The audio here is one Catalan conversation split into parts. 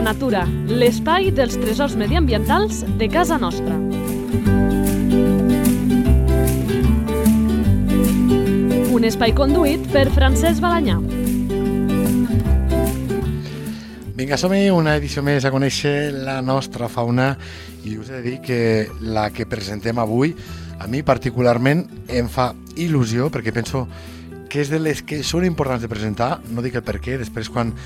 la natura, l'espai dels tresors mediambientals de casa nostra. Un espai conduït per Francesc Balanyà. Vinga, som-hi una edició més a conèixer la nostra fauna i us he de dir que la que presentem avui a mi particularment em fa il·lusió perquè penso que és de les que són importants de presentar, no dic el per què, després quan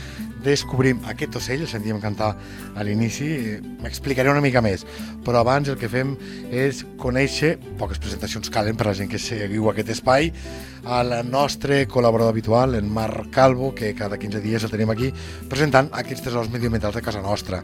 descobrim aquest ocell, el sentíem cantar a l'inici, eh, m'explicaré una mica més, però abans el que fem és conèixer, poques presentacions calen per a la gent que seguiu aquest espai, al nostre col·laborador habitual, en Marc Calvo, que cada 15 dies el tenim aquí, presentant aquests tresors medioambientals de casa nostra.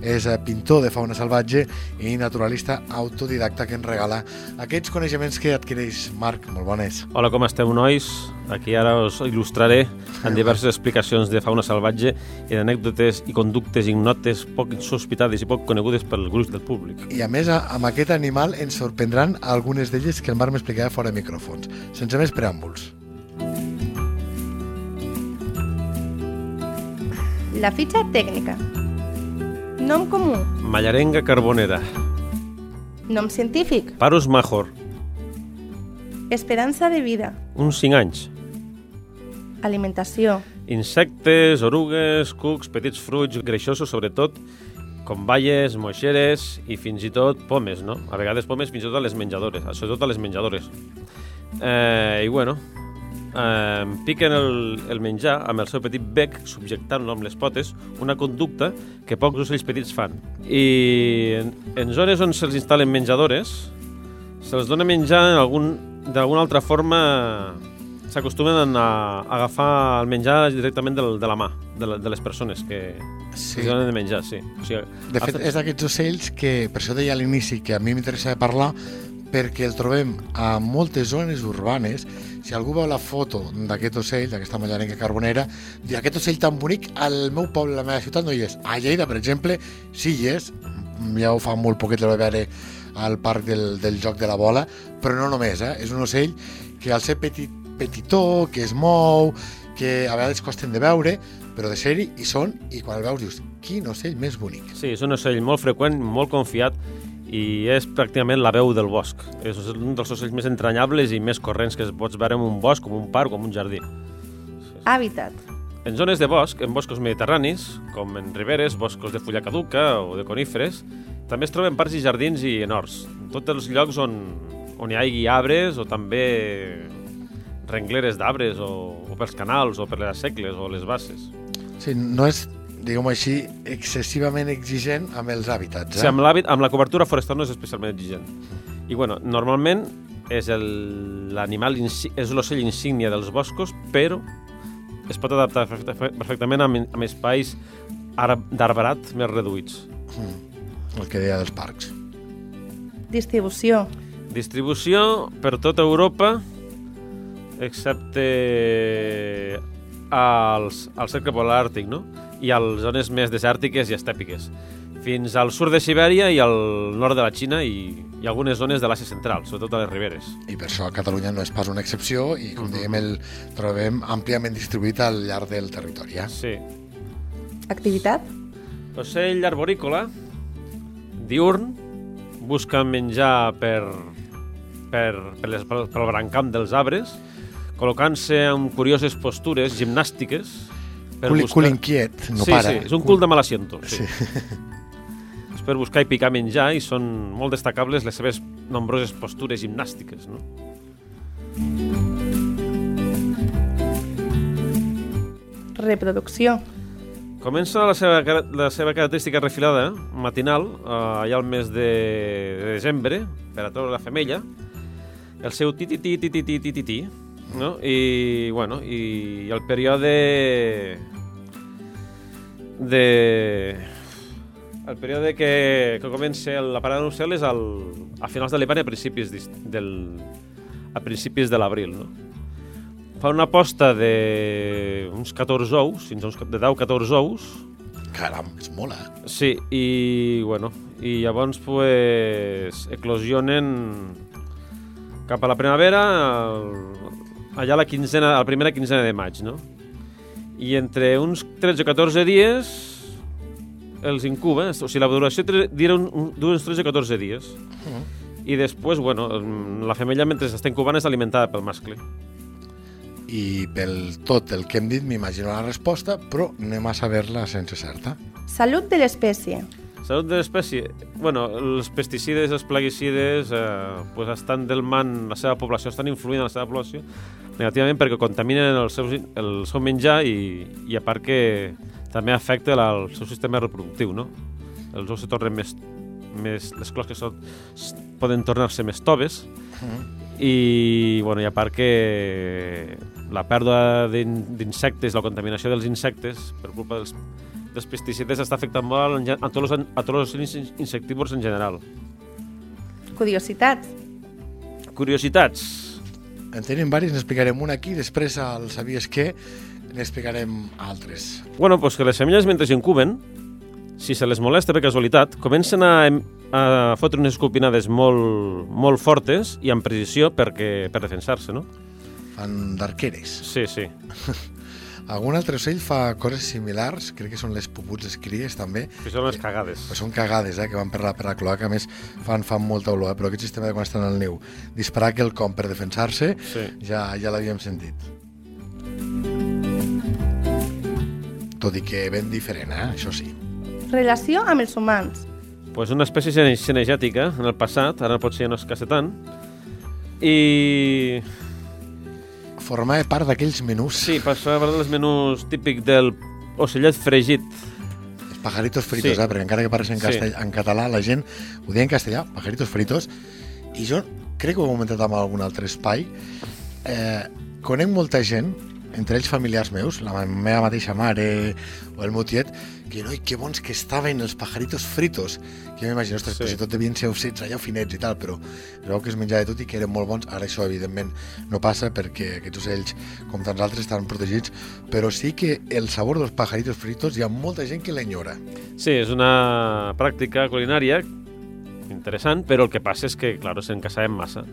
És eh, pintor de fauna salvatge i naturalista autodidacta que ens regala aquests coneixements que adquireix Marc. Molt bones. Hola, com esteu, nois? Aquí ara us il·lustraré en diverses explicacions de fauna salvatge i d'anècdotes i conductes ignotes poc sospitades i poc conegudes pel gruix del públic. I a més, amb aquest animal ens sorprendran algunes d'elles que el Marc m'explicarà fora de micròfons. Sense més preàmbuls. La fitxa tècnica. Nom comú. Mallarenga carbonera. Nom científic. Parus major. Esperança de vida. Uns 5 anys. Alimentació. Insectes, orugues, cucs, petits fruits greixosos, sobretot, com baies, moixeres i fins i tot pomes, no? A vegades pomes fins i tot a les menjadores, sobretot a les menjadores. Eh, I bueno, eh, piquen el, el menjar amb el seu petit bec, subjectant-lo amb les potes, una conducta que pocs ocells petits fan. I en, en zones on se'ls instal·len menjadores, se'ls dona menjar en algun, d'alguna altra forma s'acostumen a, a agafar el menjar directament del, de la mà de, la, de les persones que, Sí. que donen de menjar, sí. O sigui, De fet, és d'aquests ocells que, per això deia a l'inici, que a mi m'interessa parlar, perquè el trobem a moltes zones urbanes. Si algú veu la foto d'aquest ocell, d'aquesta mallarenca carbonera, diu, aquest ocell tan bonic, al meu poble, a la meva ciutat, no hi és. A Lleida, per exemple, sí hi és. Ja ho fa molt poquet, vaig veure al parc del, del Joc de la Bola, però no només, eh? És un ocell que al ser petit, petitó, que es mou, que a vegades costen de veure, però de ser-hi hi són, i quan el veus dius, quin ocell més bonic. sí, és un ocell molt freqüent, molt confiat i és pràcticament la veu del bosc. És un dels ocells més entranyables i més corrents que es pots veure en un bosc, com un parc o en un jardí. Hàbitat. En zones de bosc, en boscos mediterranis, com en riberes, boscos de fulla caduca o de coníferes, també es troben parcs i jardins i en horts. Tots els llocs on, on hi hagi arbres o també rengleres d'arbres o, o pels canals o per les segles o les basses. Sí, no és, diguem-ho així, excessivament exigent amb els hàbitats. Eh? Sí, amb, l'hàbit, amb la cobertura forestal no és especialment exigent. I bueno, normalment és el- l'animal, és l'ocell insígnia dels boscos, però es pot adaptar perfectament amb, amb espais ara- d'arbrat més reduïts. El que deia dels parcs. Distribució. Distribució per tota Europa, excepte als, al cercle polar àrtic, no? I a les zones més desèrtiques i estèpiques. Fins al sud de Sibèria i al nord de la Xina i, i algunes zones de l'Àsia central, sobretot a les riberes. I per això a Catalunya no és pas una excepció i, com dèiem, el trobem àmpliament distribuït al llarg del territori. Eh? Sí. Activitat. Ocell arborícola, diurn, busca menjar per, per, per les, pel, pel brancam dels arbres, col·locant-se en curioses postures gimnàstiques per Cul, buscar... cul inquiet, no sí, para. sí, és un cul de mal asiento. Sí. Sí. És per buscar i picar menjar i són molt destacables les seves nombroses postures gimnàstiques. No? Reproducció. Comença la seva, la seva característica refilada matinal, eh, allà al mes de, de desembre, per a treure la femella, el seu titi-ti, titi-ti, titi-ti, no? I, bueno, i el període de... El període que, que comença la parada nupcial és al, a finals de l'hivern i a principis, del, a principis de l'abril, no? Fa una posta de uns 14 ous, fins a uns de 10-14 ous, Caram, és molt, eh? Sí, i, bueno, i llavors pues, eclosionen cap a la primavera, allà a la quinzena, a la primera quinzena de maig, no? I entre uns 13 o 14 dies els incuba, o sigui, la duració dura un- un- dura uns 13 o 14 dies. I després, bueno, mm, la femella mentre està incubant és alimentada pel mascle. I pel tot el que hem dit m'imagino la resposta, però anem a saber-la sense certa. Salut de l'espècie. Salut de l'espècie. Bueno, els pesticides, els plaguicides, eh, pues estan delmant la seva població, estan influint en la seva població negativament perquè contaminen el seu, el seu menjar i, i a part que també afecta la, el seu sistema reproductiu, no? Els ous se tornen més... més les closques són, poden tornar-se més toves i, bueno, i a part que la pèrdua d'in- d'insectes, la contaminació dels insectes per culpa dels, dels pesticides està afectant molt a tots els, a tots els ins- insectívors en general. Curiositats. Curiositats. En tenim diversos, n'explicarem una aquí, després al Sabies què, n'explicarem altres. Bueno, pues que les femelles mentre s'incuben, si se les molesta per casualitat, comencen a, a fotre unes escopinades molt, molt fortes i amb precisió perquè, per defensar-se, no? Fan d'arqueres. Sí, sí. Algun altre ocell fa coses similars, crec que són les puputs les cries també, Que són les cagades. però són cagades, eh, que van per la, per la cloaca, a més fan, fan molta olor, eh, però aquest sistema de quan estan al niu, disparar que el com per defensar-se, Sí. ja, ja l'havíem sentit. Tot i que ben diferent, eh? això sí. Relació amb els humans. pues una espècie cine- cinegètica en el passat, ara potser ja no es caça tant, i Formava part d'aquells menús, sí, passava dels menús típic del ocellet fregit. els pajaritos fritos, Sí. eh? perquè encara que parles en, Sí. castell, en català, la gent ho deia en castellà, pajaritos fritos, i jo crec que ho he comentat en algun altre espai, eh, conec molta gent, entre ells familiars meus, la meva mateixa mare o el meu tiet, que noi, que bons que estaven els pajaritos fritos, que m'imagino, ostres, Sí. si tot devien ser ossets allà finets i tal, però es veu que es menjava de tot i que eren molt bons. Ara això, evidentment, no passa perquè aquests ocells, com tants altres, estan protegits, però sí que el sabor dels pajaritos fritos hi ha molta gent que l'enyora. Sí, és una pràctica culinària interessant, però el que passa és que, clar, se'n caçaven massa.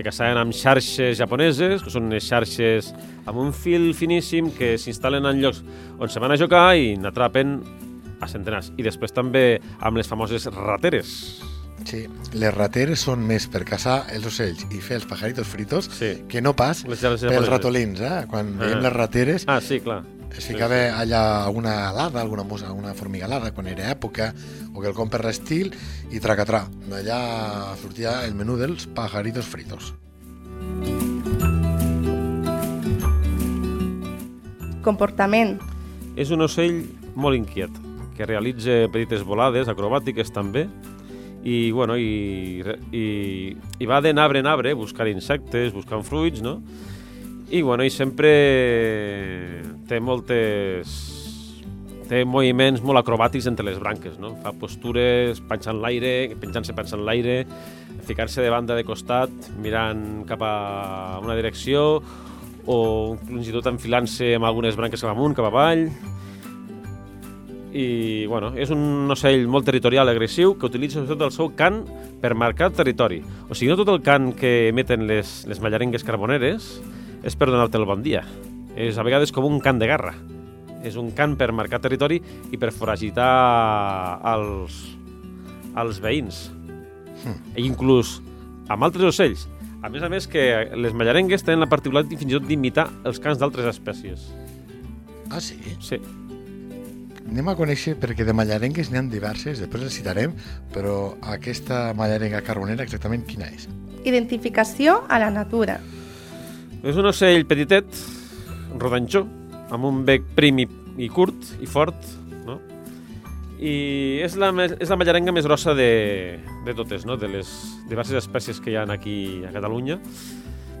Se caçaven amb xarxes japoneses, que són unes xarxes amb un fil finíssim que s'instal·len en llocs on se van a jocar i n'atrapen a centenars. I després també amb les famoses rateres. Sí, les rateres són més per caçar els ocells i fer els pajaritos fritos Sí. que no pas Les pels ratolins, eh? Quan Ah. veiem les rateres Ah, sí, clar. Es ficava allà alguna alada, alguna musa, alguna formiga alada quan era època, o que el com per l'estil i tracatrà. D'allà sortia el menú dels pajaritos fritos. Comportament. És un ocell molt inquiet, que realitza petites volades acrobàtiques també, i, bueno, i, i, i va de arbre en arbre buscar insectes, buscant fruits, no? I, bueno, i sempre té moltes té moviments molt acrobàtics entre les branques, no? Fa postures, penjant l'aire, penjant-se pensant l'aire, ficar-se de banda de costat, mirant cap a una direcció, o fins i tot enfilant-se amb algunes branques cap amunt, cap avall. I, bueno, és un ocell molt territorial agressiu que utilitza sobretot el seu cant per marcar territori. O sigui, no tot el cant que emeten les, les mallarengues carboneres és per donar-te el bon dia. És a vegades com un cant de guerra. És un cant per marcar territori i per foragitar els, els veïns. I inclús amb altres ocells. A més a més que les mallarengues tenen la particularitat fins i tot d'imitar els cants d'altres espècies. Ah, sí? Sí. Anem a conèixer, perquè de mallarengues n'hi ha diverses, després les citarem, però aquesta mallarenga carbonera exactament quina és? Identificació a la natura. És un ocell petitet, rodanxó, amb un bec prim i, i curt i fort, no? I és la, és la mallarenga més grossa de, de totes, no? de les diverses espècies que hi ha aquí a Catalunya.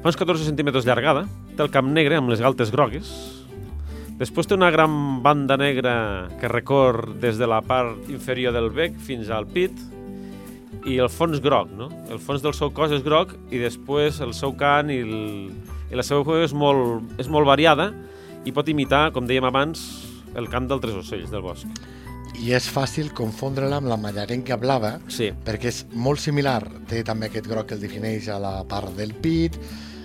Fa uns 14 centímetres llargada, té el cap negre amb les galtes grogues, Després té una gran banda negra que recor des de la part inferior del bec fins al pit i el fons groc, no? El fons del seu cos és groc i després el seu cant i, el, i la seva veu és molt, és molt variada i pot imitar, com dèiem abans, el cant d'altres ocells del bosc. I és fàcil confondre-la amb la mallarenga blava, Sí, perquè és molt similar. Té també aquest groc que el defineix a la part del pit,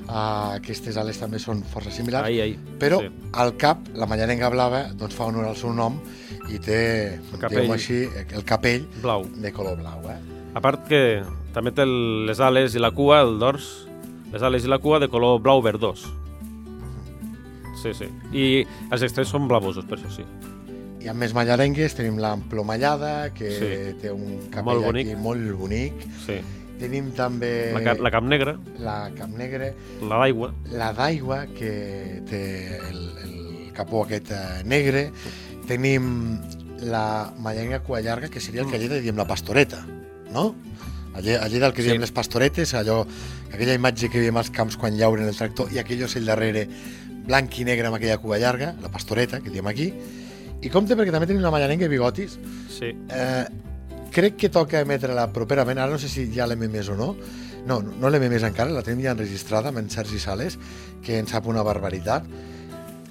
Uh, aquestes ales també són força similars. Ai, ai. Però Sí. al cap, la mallarenga blava doncs, fa honor al seu nom i té, capell. diguem així, el capell Blau. de color blau. Eh? A part que també té el- les ales i la cua, el dors, les ales i la cua de color blau verdós. Sí, sí. I els extrems són blavosos, per això sí. I amb més mallarengues tenim l'emplomallada, que Sí. té un capell Molt bonic. aquí molt bonic. sí. Tenim també La, cap, la cap negra, la cap negra, la d'aigua, la d'aigua, que té el, el capó aquest eh, negre. Tenim la mallarenga cua llarga, que seria el que a Lleida diem la pastoreta, no? A Lle- a Lleida el que Sí. diem les pastoretes, allò, aquella imatge que veiem als camps quan llauren el tractor i aquell ocell darrere blanc i negre amb aquella cua llarga, la pastoreta, que diem aquí. I compte perquè també tenim la mallarenga bigotis, sí. Eh, crec que toca emetre-la properament, ara no sé si ja l'hem emès o no, no, no l'hem emès encara, la tenim ja enregistrada amb en Sergi Sales, que en sap una barbaritat,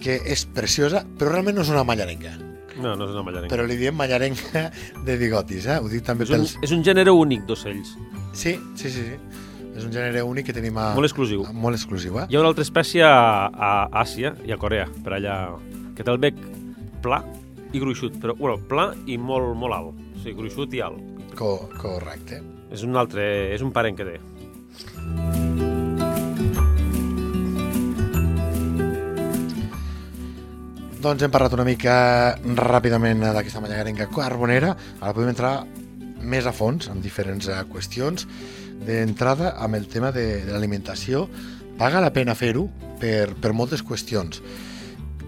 que és preciosa, però realment no és una mallarenga, No, no és una mallarenga. però li diem mallarenga de bigotis, eh? ho dic també és, un, pels... és un gènere únic d'ocells. Sí, sí, sí, sí, és un gènere únic que tenim a... Molt exclusiu. a- Molt exclusiu, eh? Hi ha una altra espècie a, a Àsia i a Corea, per allà, que té el bec pla i gruixut, però bueno, pla i molt, molt alt. O sigui, gruixut i alt. Co correcte. És un altre, és un parent que té. Doncs hem parlat una mica ràpidament d'aquesta mallarenga carbonera. Ara podem entrar més a fons en diferents eh, qüestions. D'entrada, amb el tema de, de l'alimentació, paga la pena fer-ho per, per moltes qüestions.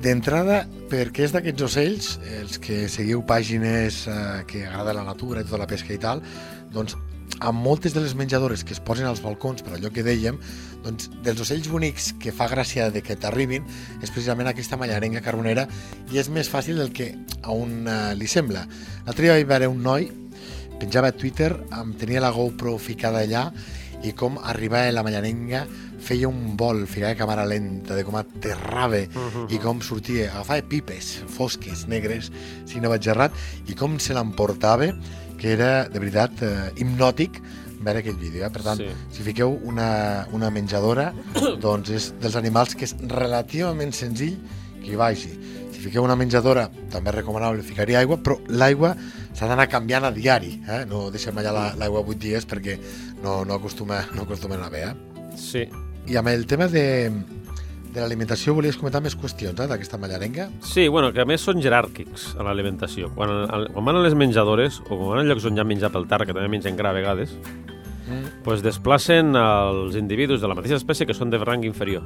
D'entrada, perquè és d'aquests ocells, els que seguiu pàgines eh, que agrada la natura i tota la pesca i tal, doncs amb moltes de les menjadores que es posen als balcons, per allò que dèiem, doncs dels ocells bonics que fa gràcia de que t'arribin és precisament aquesta mallarenga carbonera i és més fàcil del que a un uh, li sembla. L'altre dia vaig veure un noi penjava a Twitter, em tenia la GoPro ficada allà i com arribava la mallarenga feia un vol, ficava a càmera lenta de com aterrava Mhm. i com sortia, agafava pipes fosques, negres, si no vaig errat i com se l'emportava que era, de veritat, eh, hipnòtic veure aquell vídeo. Eh? Per tant, Sí. si fiqueu una, una menjadora, doncs és dels animals que és relativament senzill que hi vagi. Si fiqueu una menjadora, també és recomanable ficar-hi aigua, però l'aigua s'ha d'anar canviant a diari. Eh? No deixem allà la- l'aigua 8 dies perquè no, no, acostuma, no acostuma a anar bé. Eh? Sí. I amb el tema de, de l'alimentació volies comentar més qüestions eh, d'aquesta mallarenga? Sí, bueno, que a més són jeràrquics a l'alimentació. Quan, al- quan van a les menjadores, o quan van a llocs on hi ha menjar pel terra, que també mengen gra a vegades, Mm. pues desplacen els individus de la mateixa espècie que són de rang inferior.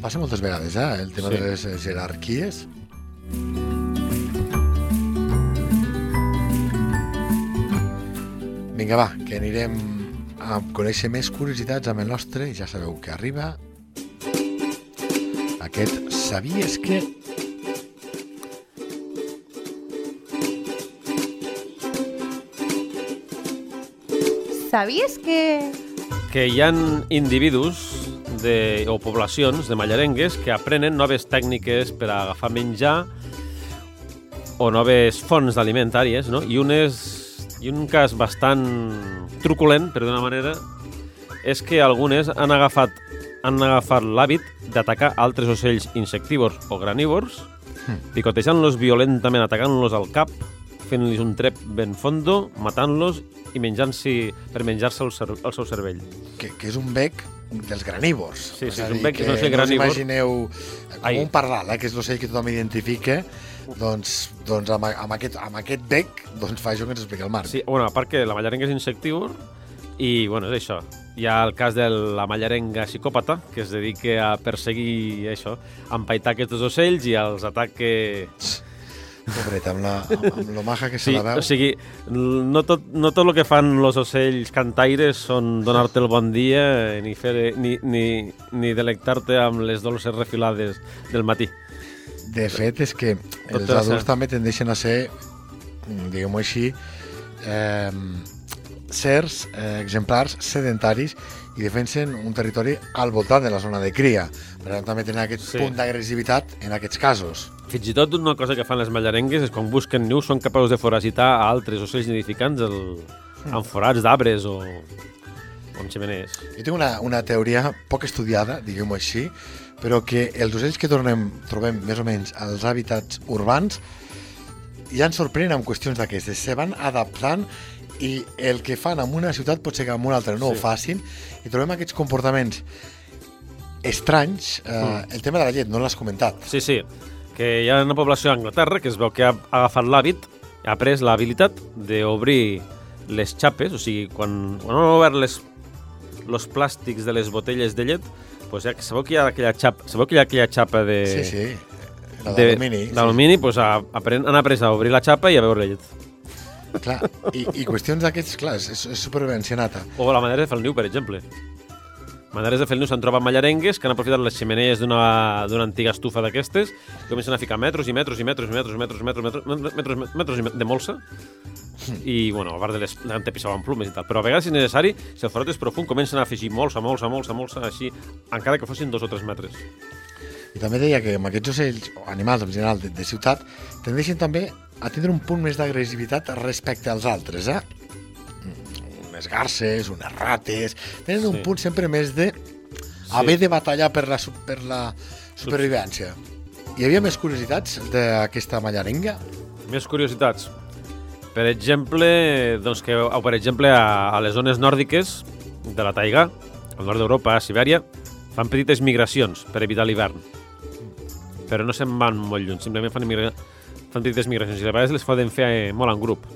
Passa moltes vegades, eh, el tema Sí. de les jerarquies. Vinga, va, que anirem a conèixer més curiositats amb el nostre, i ja sabeu que arriba aquest Sabies que... Sabies que... Que hi han individus de, o poblacions de mallarengues que aprenen noves tècniques per a agafar menjar o noves fonts alimentàries, no? I un, és, i un cas bastant truculent, per d'una manera, és que algunes han agafat han agafat l'hàbit d'atacar altres ocells insectívors o granívors, picotejant-los violentament, atacant-los al cap, fent-los un trep ben fondo, matant-los i menjant-s'hi per menjar-se el, el seu cervell. que, que és un bec dels granívors. Sí, sí, a és un bec que és un ocell no us granívor. imagineu com Ai. un pardal, eh, que és l'ocell que tothom identifica, doncs, doncs amb, amb, aquest, amb aquest bec doncs fa això que ens explica el Marc. Sí, bueno, a part que la mallarenga és insectívor i, bueno, és això. Hi ha el cas de la mallarenga psicòpata, que es dedica a perseguir això, a empaitar aquests ocells i els ataque... Pobreta, amb, la, amb, amb lo maja que se Sí, la veu. o sigui, no tot, no tot el que fan els ocells cantaires són donar-te el bon dia ni, fer, ni, ni, ni delectar-te amb les dolces refilades del matí. De fet, és que Tot els adults també tendeixen a ser, mm, diguem-ho així, eh, certs eh, exemplars sedentaris i defensen un territori al voltant de la zona de cria. Per tant, també tenen aquest Sí. punt d'agressivitat en aquests casos. Fins i tot una cosa que fan les mallarengues és quan busquen nius són capaços de foragitar a altres ocells nidificants el, en forats d'arbres o... amb ximenees. Jo tinc una, una teoria poc estudiada, diguem-ho així, però que els ocells que tornem, trobem més o menys als hàbitats urbans ja ens sorprenen amb qüestions d'aquestes. Se van adaptant i el que fan en una ciutat pot ser que en una altra no Sí. ho facin i trobem aquests comportaments estranys. Eh, Mm. El tema de la llet, no l'has comentat. Sí, sí, que hi ha una població a Anglaterra que es veu que ha agafat l'hàbit, ha pres l'habilitat d'obrir les xapes, o sigui, quan, quan han obert les, los plàstics de les botelles de llet, pues ja, sabeu que hi ha aquella xapa, sabeu que hi ha aquella xapa de... Sí, sí. La de- d'alumini. sí. D'alumini, pues, a, apren, han après a obrir la xapa i a beure llet. Clar, i, i qüestions d'aquests, clar, és, és nata. O la manera de fer el niu, per exemple. Maneres de fer el niu s'han trobat mallarengues que han aprofitat les ximeneies d'una antiga estufa d'aquestes i comencen a ficar metros i metros i metros i metros i metros, metros, metros, metros, metros, metros i met- de molsa i, bueno, a part de les antepissaven plumes i tal. Però a vegades, si és necessari, si el forot és profund, comencen a afegir molsa, molsa, molsa, molsa, així, encara que fossin dos o tres metres. I també deia que amb aquests ocells, o animals en general de, de ciutat, tendeixen també a tindre un punt més d'agressivitat respecte als altres, eh? Mm, Unes garces, unes rates... Tenen un Sí. punt sempre més de haver de batallar per la, per la supervivència. Hi havia més curiositats d'aquesta mallarenga? Més curiositats. Per exemple, doncs que, o per exemple a, a les zones nòrdiques de la taiga, al nord d'Europa, a Sibèria, fan petites migracions per evitar l'hivern. Però no se'n van molt lluny, simplement fan, migra... fan petites migracions i a vegades les poden fer eh, molt en grup.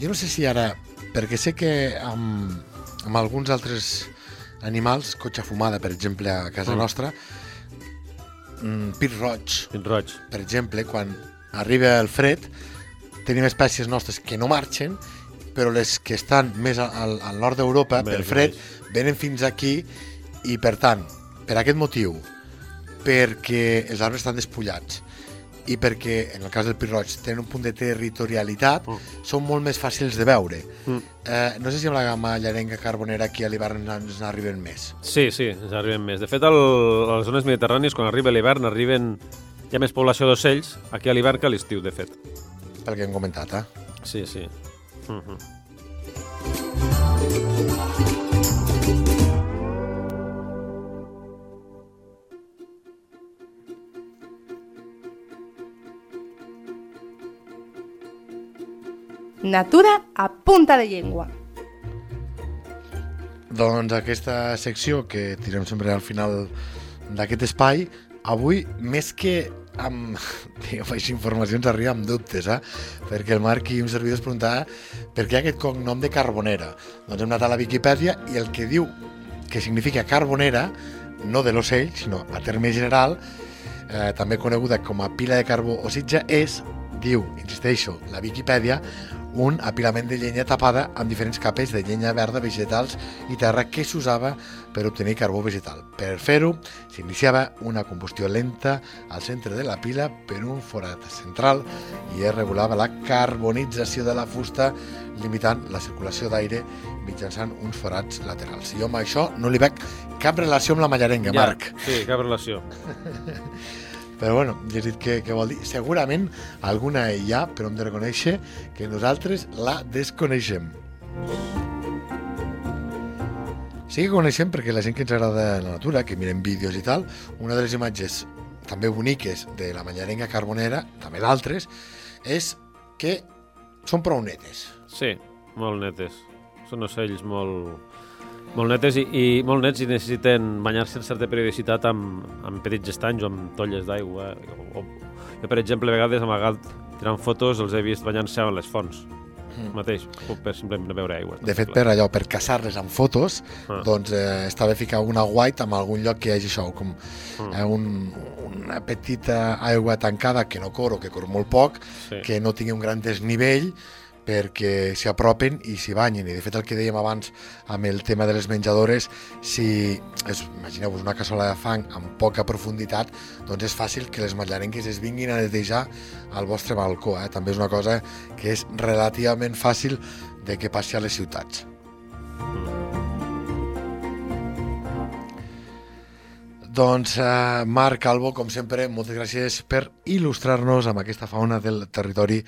Jo no sé si ara, perquè sé que amb, amb alguns altres animals, cotxa fumada, per exemple, a casa Mm. nostra, mm, pit roig, Pit roig. per exemple, quan arriba el fred, tenim espècies nostres que no marxen, però les que estan més al, al nord d'Europa, per fred, venen fins aquí i, per tant, per aquest motiu, perquè els arbres estan despullats i perquè, en el cas del pirroig, tenen un punt de territorialitat, Mm. són molt més fàcils de veure. Mm. Eh, no sé si amb la gamma llarenga carbonera aquí a l'hivern ens n'arriben més. Sí, sí, ens arriben més. De fet, al, a les zones mediterrànies, quan arriba l'hivern, arriben... Hi ha més població d'ocells aquí a l'hivern que a l'estiu, de fet. Pel que hem comentat, eh? Sí, sí. Uh -huh. Natura a punta de llengua. Doncs aquesta secció que tirem sempre al final d'aquest espai, avui, més que amb diguem així, informacions, arriba amb dubtes, eh? perquè el Marc i un servidor es preguntava per què aquest cognom de Carbonera. Doncs hem anat a la Viquipèdia i el que diu que significa Carbonera, no de l'ocell, sinó a terme general, eh, també coneguda com a pila de carbó o sitja, és, diu, insisteixo, la Viquipèdia, un apilament de llenya tapada amb diferents capes de llenya verda, vegetals i terra que s'usava per obtenir carbó vegetal. Per fer-ho, s'iniciava una combustió lenta al centre de la pila per un forat central i es regulava la carbonització de la fusta limitant la circulació d'aire mitjançant uns forats laterals. Jo amb això no li veig cap relació amb la mallarenga, Marc. Sí, cap relació. Però bueno, ja has dit què, què vol dir. Segurament alguna hi ha, però hem de reconèixer que nosaltres la desconeixem. Sí que coneixem perquè la gent que ens agrada la natura, que mirem vídeos i tal, una de les imatges també boniques de la manyarenga carbonera, també d'altres, és que són prou netes. Sí, molt netes. Són ocells molt, molt netes i, i molt nets i necessiten banyar-se en certa periodicitat amb, amb petits estanys o amb tolles d'aigua. Jo, per exemple, a vegades amagat tirant fotos els he vist banyant-se a les fonts Mm. mateix, per simplement beure aigua. De fet, per allò, per caçar-les amb fotos, Ah. doncs eh, està bé ficar una white en algun lloc que hi hagi això, com Mm. eh, un, una petita aigua tancada que no cor o que cor molt poc, Sí. que no tingui un gran desnivell perquè s'hi apropen i s'hi banyin. I de fet el que dèiem abans amb el tema de les menjadores, si imagineu-vos una cassola de fang amb poca profunditat, doncs és fàcil que les matllarenques es vinguin a netejar al vostre balcó. Eh? També és una cosa que és relativament fàcil de que passi a les ciutats. Doncs, uh, Marc Calvo, com sempre, moltes gràcies per il·lustrar-nos amb aquesta fauna del territori,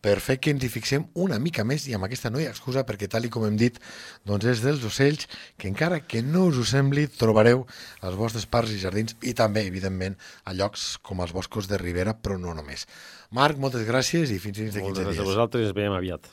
per fer que ens hi fixem una mica més i amb aquesta no hi ha excusa perquè, tal i com hem dit, doncs és dels ocells que encara que no us ho sembli, trobareu als vostres parcs i jardins i també, evidentment, a llocs com els boscos de Ribera, però no només. Marc, moltes gràcies i fins dins de 15 Moltes gràcies a dies. vosaltres i ens veiem aviat.